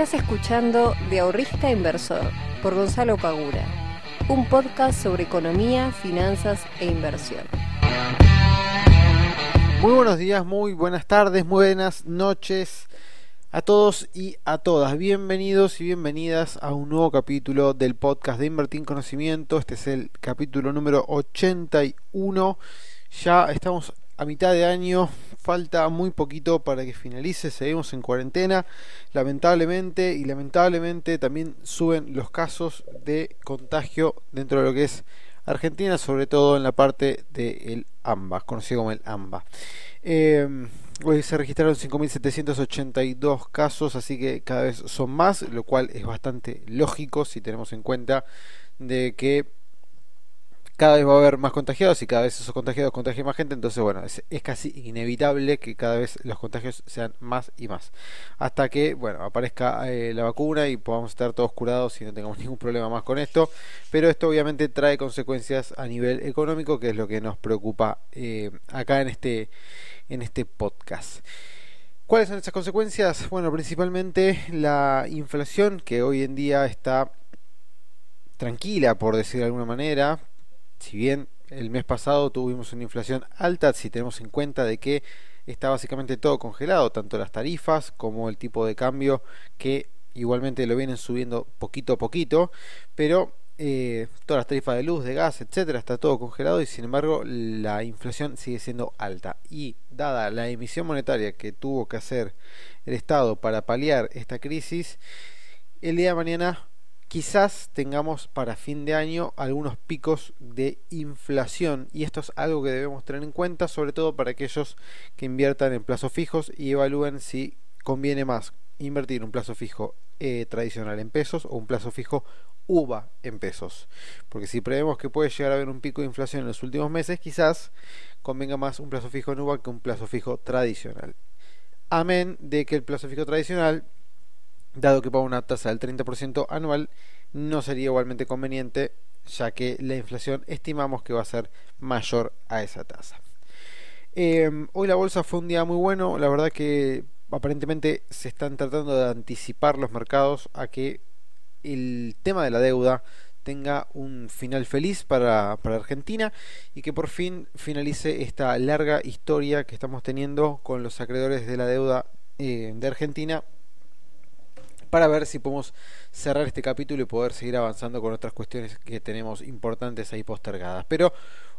Estás escuchando De Ahorrista Inversor por Gonzalo Pagura, un podcast sobre economía, finanzas e inversión. Muy buenos días, muy buenas tardes, muy buenas noches a todos y a todas. Bienvenidos y bienvenidas a un nuevo capítulo del podcast de Invertir en Conocimiento. Este es el capítulo número 81. Ya estamos a mitad de año, falta muy poquito para que finalice, seguimos en cuarentena, lamentablemente, y lamentablemente también suben los casos de contagio dentro de lo que es Argentina, sobre todo en la parte del AMBA, conocido como el AMBA. Eh, hoy se registraron 5.782 casos, así que cada vez son más, lo cual es bastante lógico si tenemos en cuenta de que cada vez va a haber más contagiados y cada vez esos contagiados contagian más gente, entonces bueno, es, casi inevitable que cada vez los contagios sean más y más. Hasta que, bueno, aparezca eh, la vacuna y podamos estar todos curados y no tengamos ningún problema más con esto. Pero esto obviamente trae consecuencias a nivel económico, que es lo que nos preocupa eh, acá en este, en este podcast. ¿Cuáles son esas consecuencias? Bueno, principalmente la inflación que hoy en día está tranquila, por decir de alguna manera, si bien el mes pasado tuvimos una inflación alta, si tenemos en cuenta de que está básicamente todo congelado, tanto las tarifas como el tipo de cambio que igualmente lo vienen subiendo poquito a poquito, pero eh, todas las tarifas de luz, de gas, etcétera, está todo congelado y sin embargo la inflación sigue siendo alta. Y dada la emisión monetaria que tuvo que hacer el Estado para paliar esta crisis, el día de mañana quizás tengamos para fin de año algunos picos de inflación y esto es algo que debemos tener en cuenta sobre todo para aquellos que inviertan en plazos fijos y evalúen si conviene más invertir un plazo fijo eh, tradicional en pesos o un plazo fijo UVA en pesos. Porque si prevemos que puede llegar a haber un pico de inflación en los últimos meses quizás convenga más un plazo fijo en UVA que un plazo fijo tradicional. Amén de que el plazo fijo tradicional dado que paga una tasa del 30% anual, no sería igualmente conveniente, ya que la inflación estimamos que va a ser mayor a esa tasa. Em, hoy la bolsa fue un día muy bueno, la verdad que aparentemente se están tratando de anticipar los mercados a que el tema de la deuda tenga un final feliz para, para, Argentina y que por fin finalice esta larga historia que estamos teniendo con los acreedores de la deuda eh, de Argentina para ver si podemos cerrar este capítulo y poder seguir avanzando con otras cuestiones que tenemos importantes ahí postergadas. Pero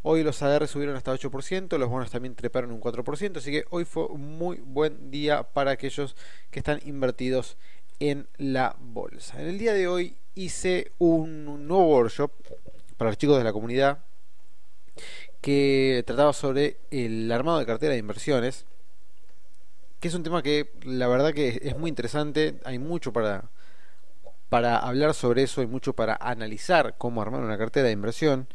hoy los ADR subieron hasta 8%, los bonos también treparon un 4%, así que hoy fue un muy buen día para aquellos que están invertidos en la bolsa. En el día de hoy hice un nuevo workshop para los chicos de la comunidad que trataba sobre el armado de cartera de inversiones que es un tema que la verdad que es muy interesante, hay mucho para, para hablar sobre eso, hay mucho para analizar cómo armar una cartera de inversión.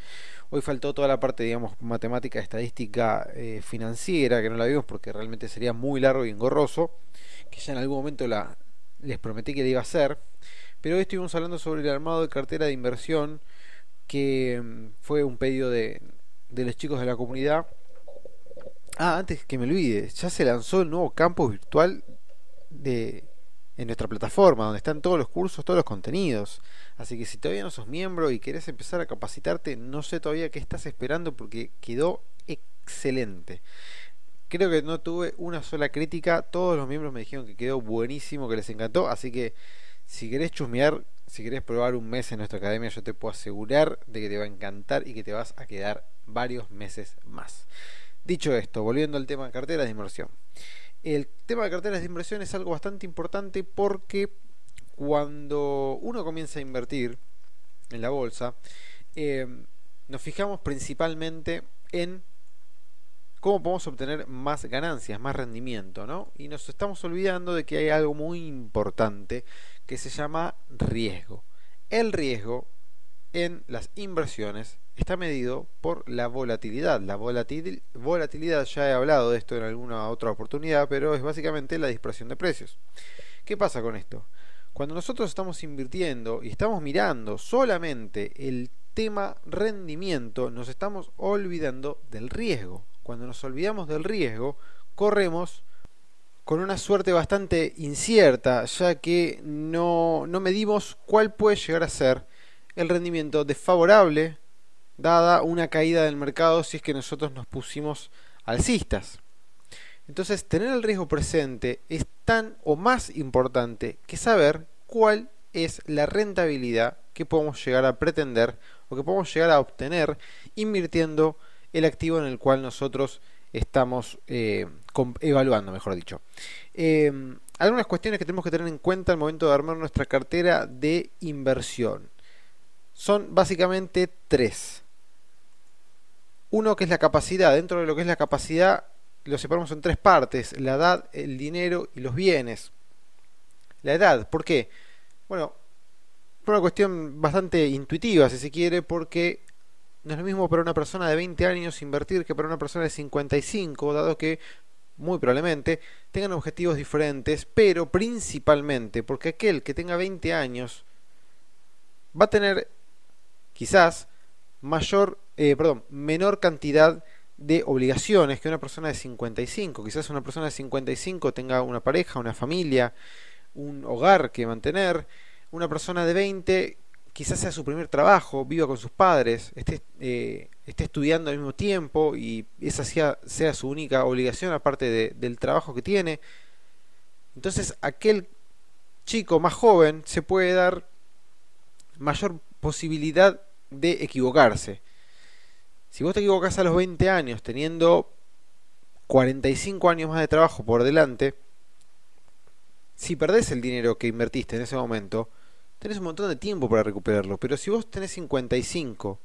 Hoy faltó toda la parte, digamos, matemática, estadística, eh, financiera, que no la vimos porque realmente sería muy largo y engorroso, que ya en algún momento la, les prometí que la iba a hacer. Pero hoy estuvimos hablando sobre el armado de cartera de inversión, que mm, fue un pedido de, de los chicos de la comunidad Ah, antes que me olvide, ya se lanzó el nuevo campus virtual de en nuestra plataforma, donde están todos los cursos, todos los contenidos. Así que si todavía no sos miembro y querés empezar a capacitarte, no sé todavía qué estás esperando porque quedó excelente. Creo que no tuve una sola crítica, todos los miembros me dijeron que quedó buenísimo, que les encantó, así que si querés chusmear, si querés probar un mes en nuestra academia, yo te puedo asegurar de que te va a encantar y que te vas a quedar varios meses más. Dicho esto, volviendo al tema de carteras de inversión. El tema de carteras de inversión es algo bastante importante porque cuando uno comienza a invertir en la bolsa, eh, nos fijamos principalmente en cómo podemos obtener más ganancias, más rendimiento, ¿no? Y nos estamos olvidando de que hay algo muy importante que se llama riesgo. El riesgo en las inversiones está medido por la volatilidad. La volatilidad, ya he hablado de esto en alguna otra oportunidad, pero es básicamente la dispersión de precios. ¿Qué pasa con esto? Cuando nosotros estamos invirtiendo y estamos mirando solamente el tema rendimiento, nos estamos olvidando del riesgo. Cuando nos olvidamos del riesgo, corremos con una suerte bastante incierta, ya que no, no medimos cuál puede llegar a ser el rendimiento desfavorable dada una caída del mercado si es que nosotros nos pusimos alcistas. Entonces, tener el riesgo presente es tan o más importante que saber cuál es la rentabilidad que podemos llegar a pretender o que podemos llegar a obtener invirtiendo el activo en el cual nosotros estamos eh, evaluando, mejor dicho. Eh, algunas cuestiones que tenemos que tener en cuenta al momento de armar nuestra cartera de inversión son básicamente tres. Uno que es la capacidad. Dentro de lo que es la capacidad lo separamos en tres partes. La edad, el dinero y los bienes. La edad, ¿por qué? Bueno, por una cuestión bastante intuitiva, si se quiere, porque no es lo mismo para una persona de 20 años invertir que para una persona de 55, dado que muy probablemente tengan objetivos diferentes, pero principalmente porque aquel que tenga 20 años va a tener quizás mayor, eh, perdón, menor cantidad de obligaciones que una persona de 55. Quizás una persona de 55 tenga una pareja, una familia, un hogar que mantener. Una persona de 20 quizás sea su primer trabajo, viva con sus padres, esté, eh, esté estudiando al mismo tiempo y esa sea, sea su única obligación aparte del trabajo que tiene. Entonces aquel chico más joven se puede dar mayor posibilidad de equivocarse. Si vos te equivocás a los 20 años teniendo 45 años más de trabajo por delante, si perdés el dinero que invertiste en ese momento, tenés un montón de tiempo para recuperarlo. Pero si vos tenés 55,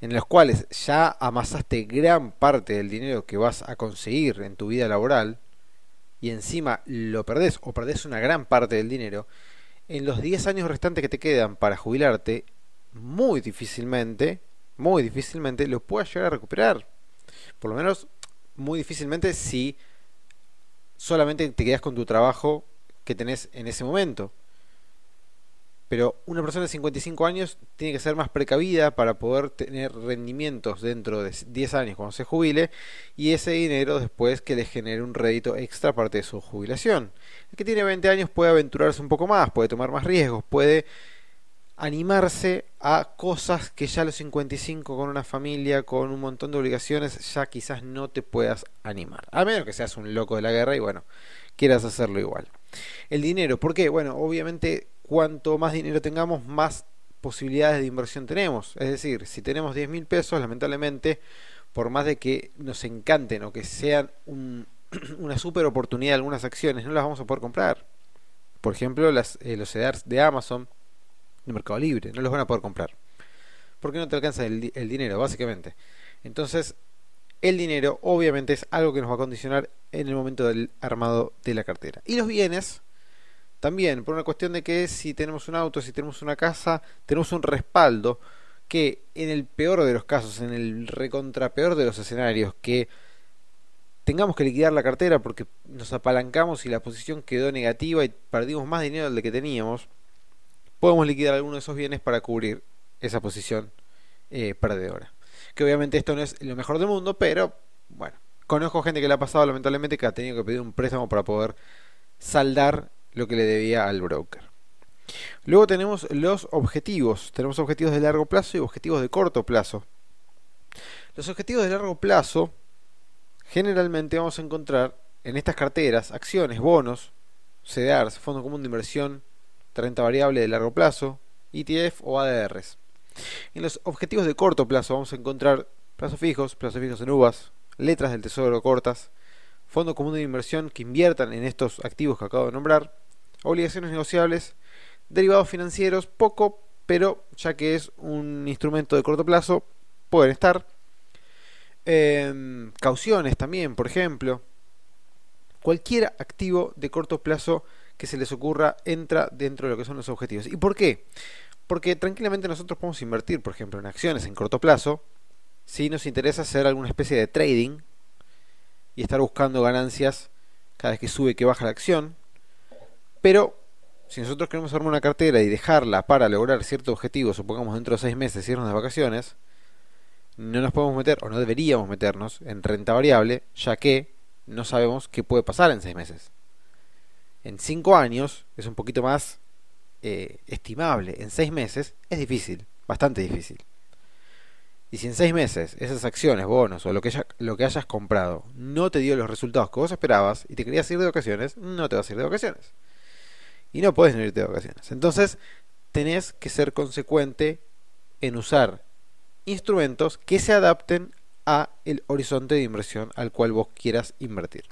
en los cuales ya amasaste gran parte del dinero que vas a conseguir en tu vida laboral, y encima lo perdés o perdés una gran parte del dinero, en los 10 años restantes que te quedan para jubilarte, muy difícilmente, muy difícilmente lo puedas llegar a recuperar. Por lo menos, muy difícilmente si solamente te quedas con tu trabajo que tenés en ese momento. Pero una persona de 55 años tiene que ser más precavida para poder tener rendimientos dentro de 10 años cuando se jubile y ese dinero después que le genere un rédito extra aparte de su jubilación. El que tiene 20 años puede aventurarse un poco más, puede tomar más riesgos, puede animarse a cosas que ya a los 55 con una familia, con un montón de obligaciones, ya quizás no te puedas animar. A menos que seas un loco de la guerra y bueno, quieras hacerlo igual. El dinero, ¿por qué? Bueno, obviamente cuanto más dinero tengamos, más posibilidades de inversión tenemos. Es decir, si tenemos 10 mil pesos, lamentablemente, por más de que nos encanten o que sean una super oportunidad algunas acciones, no las vamos a poder comprar. Por ejemplo, las, eh, los CEDARs de Amazon, de Mercado Libre, no los van a poder comprar. Porque no te alcanza el, el dinero, básicamente. Entonces, el dinero obviamente es algo que nos va a condicionar en el momento del armado de la cartera. Y los bienes, también, por una cuestión de que si tenemos un auto, si tenemos una casa, tenemos un respaldo que en el peor de los casos, en el recontrapeor de los escenarios, que tengamos que liquidar la cartera porque nos apalancamos y la posición quedó negativa y perdimos más dinero del que teníamos, podemos liquidar alguno de esos bienes para cubrir esa posición eh, perdedora. Que obviamente esto no es lo mejor del mundo, pero bueno, conozco gente que le ha pasado lamentablemente que ha tenido que pedir un préstamo para poder saldar lo que le debía al broker. Luego tenemos los objetivos. Tenemos objetivos de largo plazo y objetivos de corto plazo. Los objetivos de largo plazo generalmente vamos a encontrar en estas carteras acciones, bonos, CDRs, Fondo Común de Inversión, renta variable de largo plazo, ETF o ADRs. En los objetivos de corto plazo vamos a encontrar plazos fijos, plazos fijos en uvas, letras del tesoro cortas, fondo común de inversión que inviertan en estos activos que acabo de nombrar, obligaciones negociables, derivados financieros, poco, pero ya que es un instrumento de corto plazo, pueden estar. Em, cauciones también, por ejemplo. Cualquier activo de corto plazo que se les ocurra entra dentro de lo que son los objetivos. ¿Y por qué? Porque tranquilamente nosotros podemos invertir, por ejemplo, en acciones en corto plazo, si nos interesa hacer alguna especie de trading y estar buscando ganancias cada vez que sube que baja la acción, pero si nosotros queremos armar una cartera y dejarla para lograr cierto objetivo, supongamos dentro de seis meses irnos de vacaciones, no nos podemos meter o no deberíamos meternos en renta variable, ya que no sabemos qué puede pasar en seis meses. En cinco años es un poquito más eh, estimable. En seis meses es difícil, bastante difícil. Y si en seis meses esas acciones, bonos o lo que, lo que hayas comprado no te dio los resultados que vos esperabas y te querías ir de vacaciones, no te vas a ir de vacaciones. Y no puedes no irte de vacaciones. Entonces, tenés que ser consecuente en usar instrumentos que se adapten a el horizonte de inversión al cual vos quieras invertir.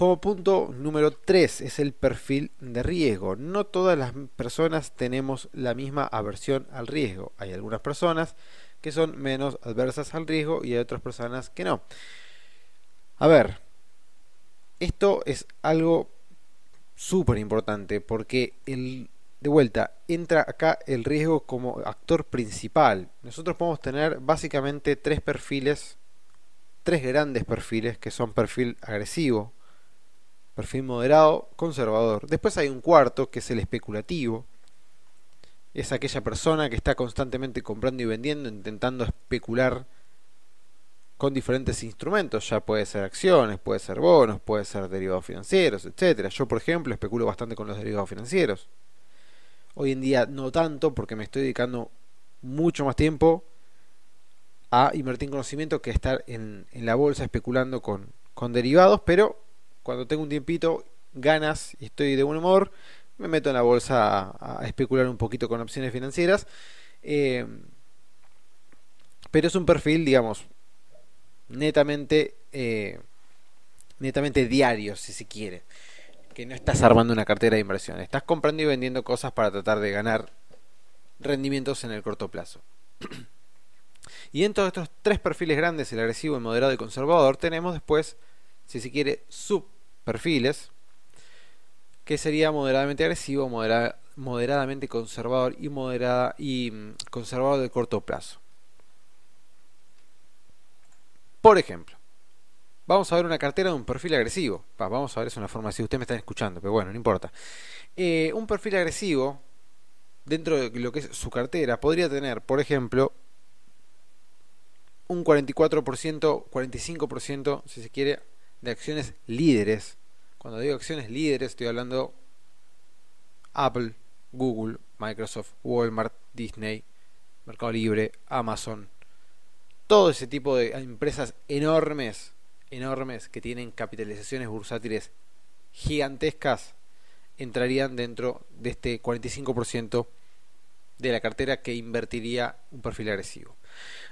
Como punto número 3 es el perfil de riesgo. No todas las personas tenemos la misma aversión al riesgo. Hay algunas personas que son menos adversas al riesgo y hay otras personas que no. A ver, esto es algo súper importante porque de vuelta entra acá el riesgo como actor principal. Nosotros podemos tener básicamente tres perfiles, tres grandes perfiles que son perfil agresivo, perfil moderado, conservador. Después hay un cuarto que es el especulativo. Es aquella persona que está constantemente comprando y vendiendo, intentando especular con diferentes instrumentos, ya puede ser acciones, puede ser bonos, puede ser derivados financieros, etcétera. Yo, por ejemplo, especulo bastante con los derivados financieros. Hoy en día no tanto porque me estoy dedicando mucho más tiempo a invertir en conocimiento que estar en, en la bolsa especulando con, con derivados, pero cuando tengo un tiempito, ganas y estoy de buen humor, me meto en la bolsa a, especular un poquito con opciones financieras. Eh, pero es un perfil, digamos, netamente, eh, netamente diario, si se quiere. Que no estás armando una cartera de inversión, estás comprando y vendiendo cosas para tratar de ganar rendimientos en el corto plazo. y en todos estos tres perfiles grandes, el agresivo, el moderado y el conservador, tenemos después si se quiere, subperfiles, que sería moderadamente agresivo, moderadamente conservador y, moderada, y mm, conservador de corto plazo. Por ejemplo, vamos a ver una cartera de un perfil agresivo. vamos a ver, es una forma así, ustedes me están escuchando, pero bueno, no importa. Eh, un perfil agresivo, dentro de lo que es su cartera, podría tener, por ejemplo, un 44%, 45%, si se quiere, de acciones líderes. Cuando digo acciones líderes estoy hablando Apple, Google, Microsoft, Walmart, Disney, Mercado Libre, Amazon. Todo ese tipo de empresas enormes, enormes que tienen capitalizaciones bursátiles gigantescas entrarían dentro de este 45% de la cartera que invertiría un perfil agresivo.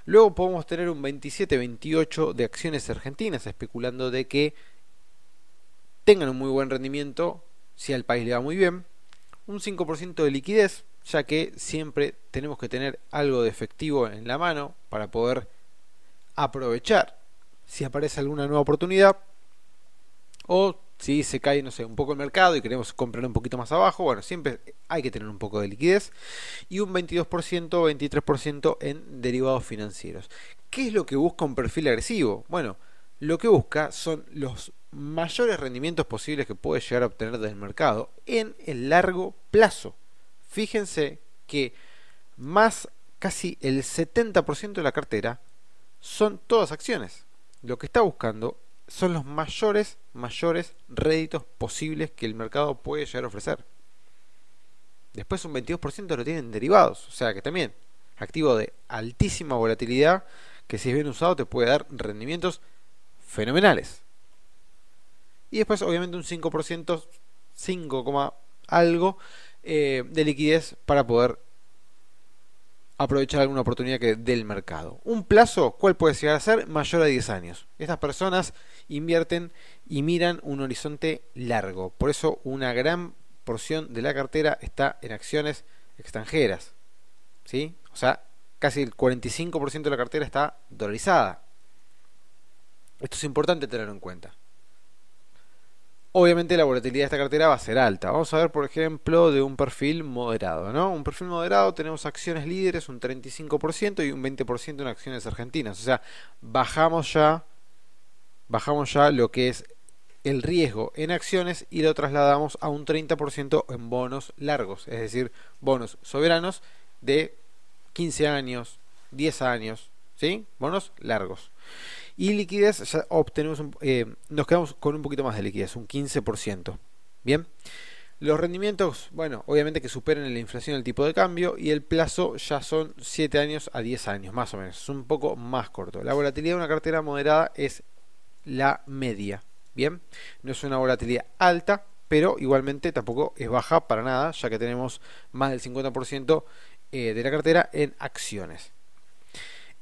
Luego podemos tener un 27-28 de acciones argentinas, especulando de que tengan un muy buen rendimiento si al país le va muy bien. Un 5% de liquidez, ya que siempre tenemos que tener algo de efectivo en la mano para poder aprovechar si aparece alguna nueva oportunidad. O si se cae, no sé, un poco el mercado y queremos comprar un poquito más abajo, bueno, siempre hay que tener un poco de liquidez. Y un 22%, 23% en derivados financieros. ¿Qué es lo que busca un perfil agresivo? Bueno, lo que busca son los mayores rendimientos posibles que puede llegar a obtener del mercado en el largo plazo. Fíjense que más casi el 70% de la cartera son todas acciones. Lo que está buscando son los mayores, mayores réditos posibles que el mercado puede llegar a ofrecer. Después un 22% lo tienen derivados, o sea que también activo de altísima volatilidad que si es bien usado te puede dar rendimientos fenomenales. Y después obviamente un 5%, 5, algo eh, de liquidez para poder aprovechar alguna oportunidad que del mercado. Un plazo, ¿cuál puede llegar a ser? Mayor a 10 años. Estas personas invierten y miran un horizonte largo. Por eso una gran porción de la cartera está en acciones extranjeras. ¿Sí? O sea, casi el 45% de la cartera está dolarizada. Esto es importante tenerlo en cuenta. Obviamente la volatilidad de esta cartera va a ser alta. Vamos a ver, por ejemplo, de un perfil moderado, ¿no? Un perfil moderado tenemos acciones líderes un 35% y un 20% en acciones argentinas. O sea, bajamos ya bajamos ya lo que es el riesgo en acciones y lo trasladamos a un 30% en bonos largos, es decir, bonos soberanos de 15 años, 10 años, ¿sí? Bonos largos. Y liquidez, ya obtenemos eh, nos quedamos con un poquito más de liquidez, un 15%. Bien. Los rendimientos, bueno, obviamente que superen la inflación del tipo de cambio y el plazo ya son 7 años a 10 años, más o menos. Es un poco más corto. La volatilidad de una cartera moderada es la media. Bien, no es una volatilidad alta, pero igualmente tampoco es baja para nada, ya que tenemos más del 50% eh, de la cartera en acciones.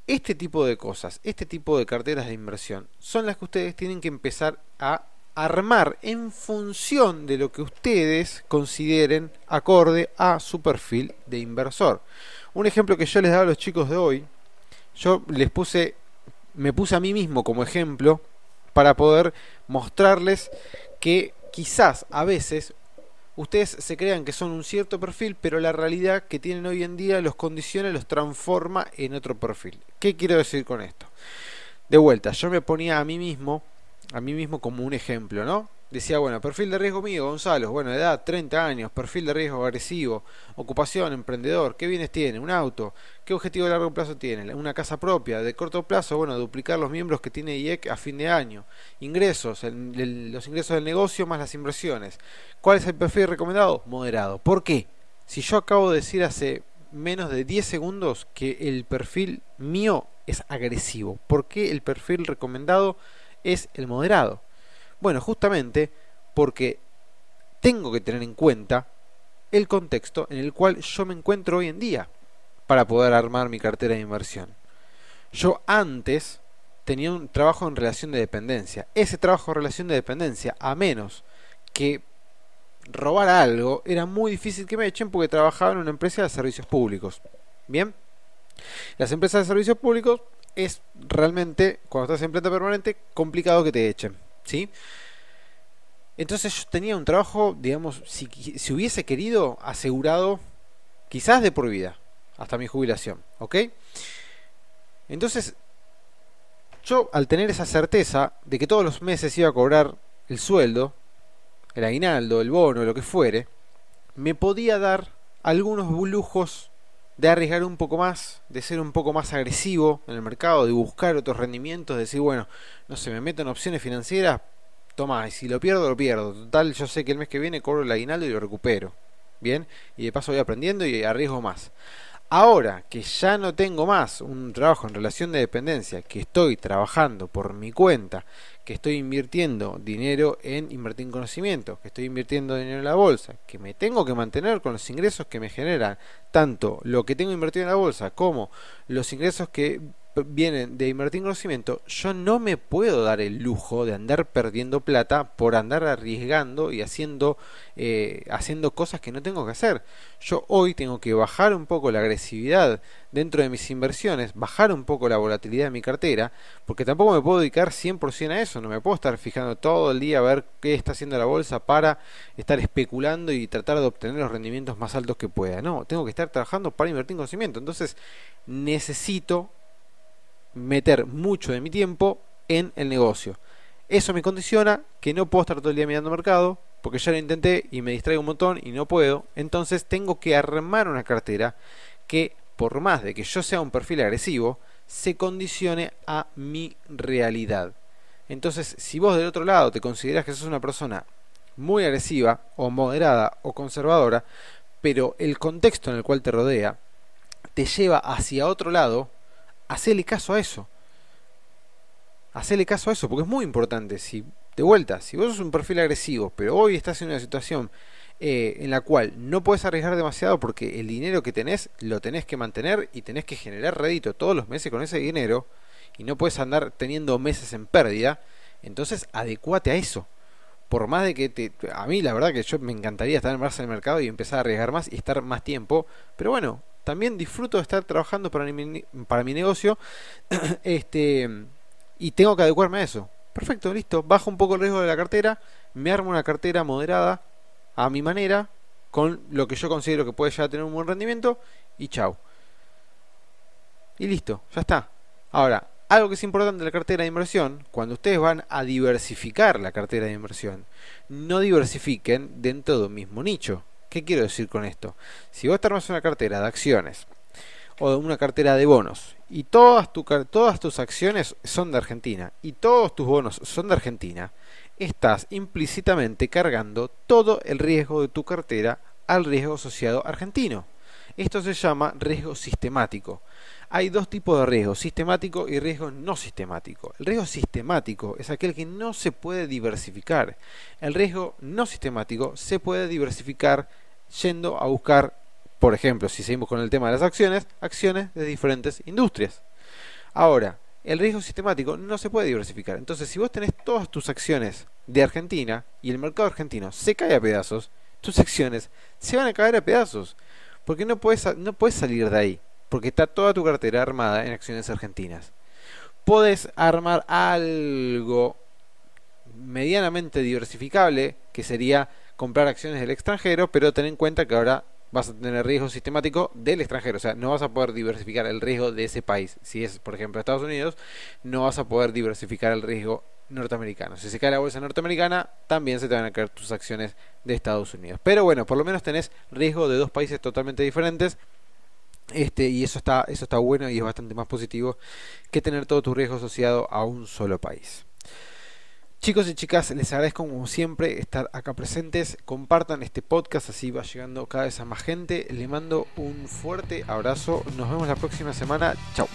Este tipo de cosas, este tipo de carteras de inversión, son las que ustedes tienen que empezar a armar en función de lo que ustedes consideren acorde a su perfil de inversor. Un ejemplo que yo les daba a los chicos de hoy, yo les puse, me puse a mí mismo como ejemplo para poder mostrarles que quizás a veces ustedes se crean que son un cierto perfil, pero la realidad que tienen hoy en día los condiciona, los transforma en otro perfil. ¿Qué quiero decir con esto? De vuelta, yo me ponía a mí mismo a mí mismo como un ejemplo, ¿no? Decía, bueno, perfil de riesgo mío, Gonzalo, bueno, edad 30 años, perfil de riesgo agresivo, ocupación, emprendedor, ¿qué bienes tiene? Un auto, ¿qué objetivo de largo plazo tiene? Una casa propia, de corto plazo, bueno, duplicar los miembros que tiene IEC a fin de año, ingresos, los ingresos del negocio más las inversiones. ¿Cuál es el perfil recomendado? Moderado. ¿Por qué? Si yo acabo de decir hace menos de 10 segundos que el perfil mío es agresivo, ¿por qué el perfil recomendado es el moderado. Bueno, justamente porque tengo que tener en cuenta el contexto en el cual yo me encuentro hoy en día para poder armar mi cartera de inversión. Yo antes tenía un trabajo en relación de dependencia. Ese trabajo en relación de dependencia, a menos que robar algo, era muy difícil que me echen porque trabajaba en una empresa de servicios públicos. Bien, las empresas de servicios públicos es realmente, cuando estás en planta permanente, complicado que te echen. ¿Sí? Entonces yo tenía un trabajo, digamos, si, si hubiese querido, asegurado quizás de por vida, hasta mi jubilación. ¿Ok? Entonces, yo al tener esa certeza de que todos los meses iba a cobrar el sueldo, el aguinaldo, el bono, lo que fuere, me podía dar algunos lujos de arriesgar un poco más, de ser un poco más agresivo en el mercado, de buscar otros rendimientos, de decir, bueno, no sé, me meto en opciones financieras, toma, y si lo pierdo, lo pierdo. Total, yo sé que el mes que viene cobro el aguinaldo y lo recupero. Bien, y de paso voy aprendiendo y arriesgo más. Ahora que ya no tengo más un trabajo en relación de dependencia, que estoy trabajando por mi cuenta, que estoy invirtiendo dinero en invertir en conocimiento, que estoy invirtiendo dinero en la bolsa, que me tengo que mantener con los ingresos que me generan tanto lo que tengo invertido en la bolsa como los ingresos que vienen de invertir en conocimiento, yo no me puedo dar el lujo de andar perdiendo plata por andar arriesgando y haciendo, eh, haciendo cosas que no tengo que hacer. Yo hoy tengo que bajar un poco la agresividad dentro de mis inversiones, bajar un poco la volatilidad de mi cartera, porque tampoco me puedo dedicar 100% a eso, no me puedo estar fijando todo el día a ver qué está haciendo la bolsa para estar especulando y tratar de obtener los rendimientos más altos que pueda. No, tengo que estar trabajando para invertir en conocimiento. Entonces necesito meter mucho de mi tiempo en el negocio. Eso me condiciona que no puedo estar todo el día mirando mercado, porque ya lo intenté y me distraigo un montón y no puedo. Entonces tengo que armar una cartera que, por más de que yo sea un perfil agresivo, se condicione a mi realidad. Entonces, si vos del otro lado te consideras que sos una persona muy agresiva o moderada o conservadora, pero el contexto en el cual te rodea te lleva hacia otro lado, hacele caso a eso. Hacele caso a eso, porque es muy importante. Si, de vuelta, si vos sos un perfil agresivo, pero hoy estás en una situación eh, en la cual no puedes arriesgar demasiado porque el dinero que tenés lo tenés que mantener y tenés que generar rédito todos los meses con ese dinero y no puedes andar teniendo meses en pérdida, entonces adecuate a eso. Por más de que te, a mí la verdad que yo me encantaría estar más en el mercado y empezar a arriesgar más y estar más tiempo, pero bueno, también disfruto de estar trabajando para mi, para mi negocio este, y tengo que adecuarme a eso. Perfecto, listo. Bajo un poco el riesgo de la cartera, me armo una cartera moderada a mi manera, con lo que yo considero que puede ya tener un buen rendimiento y chau. Y listo, ya está. Ahora, algo que es importante en la cartera de inversión, cuando ustedes van a diversificar la cartera de inversión, no diversifiquen dentro de un mismo nicho. ¿Qué quiero decir con esto? Si vos te armas una cartera de acciones o una cartera de bonos y todas tus acciones son de Argentina y todos tus bonos son de Argentina, estás implícitamente cargando todo el riesgo de tu cartera al riesgo asociado argentino. Esto se llama riesgo sistemático. Hay dos tipos de riesgo, sistemático y riesgo no sistemático. El riesgo sistemático es aquel que no se puede diversificar. El riesgo no sistemático se puede diversificar yendo a buscar por ejemplo, si seguimos con el tema de las acciones, acciones de diferentes industrias. Ahora, el riesgo sistemático no se puede diversificar. Entonces, si vos tenés todas tus acciones de Argentina y el mercado argentino se cae a pedazos, tus acciones se van a caer a pedazos. Porque no puedes, no puedes salir de ahí. Porque está toda tu cartera armada en acciones argentinas. Puedes armar algo medianamente diversificable, que sería comprar acciones del extranjero, pero ten en cuenta que ahora vas a tener riesgo sistemático del extranjero. O sea, no vas a poder diversificar el riesgo de ese país. Si es, por ejemplo, Estados Unidos, no vas a poder diversificar el riesgo norteamericano. Si se cae la bolsa norteamericana, también se te van a caer tus acciones de Estados Unidos. Pero bueno, por lo menos tenés riesgo de dos países totalmente diferentes. Este, y eso está, eso está bueno y es bastante más positivo que tener todo tu riesgo asociado a un solo país. Chicos y chicas, les agradezco como siempre estar acá presentes. Compartan este podcast, así va llegando cada vez a más gente. Les mando un fuerte abrazo. Nos vemos la próxima semana. Chao.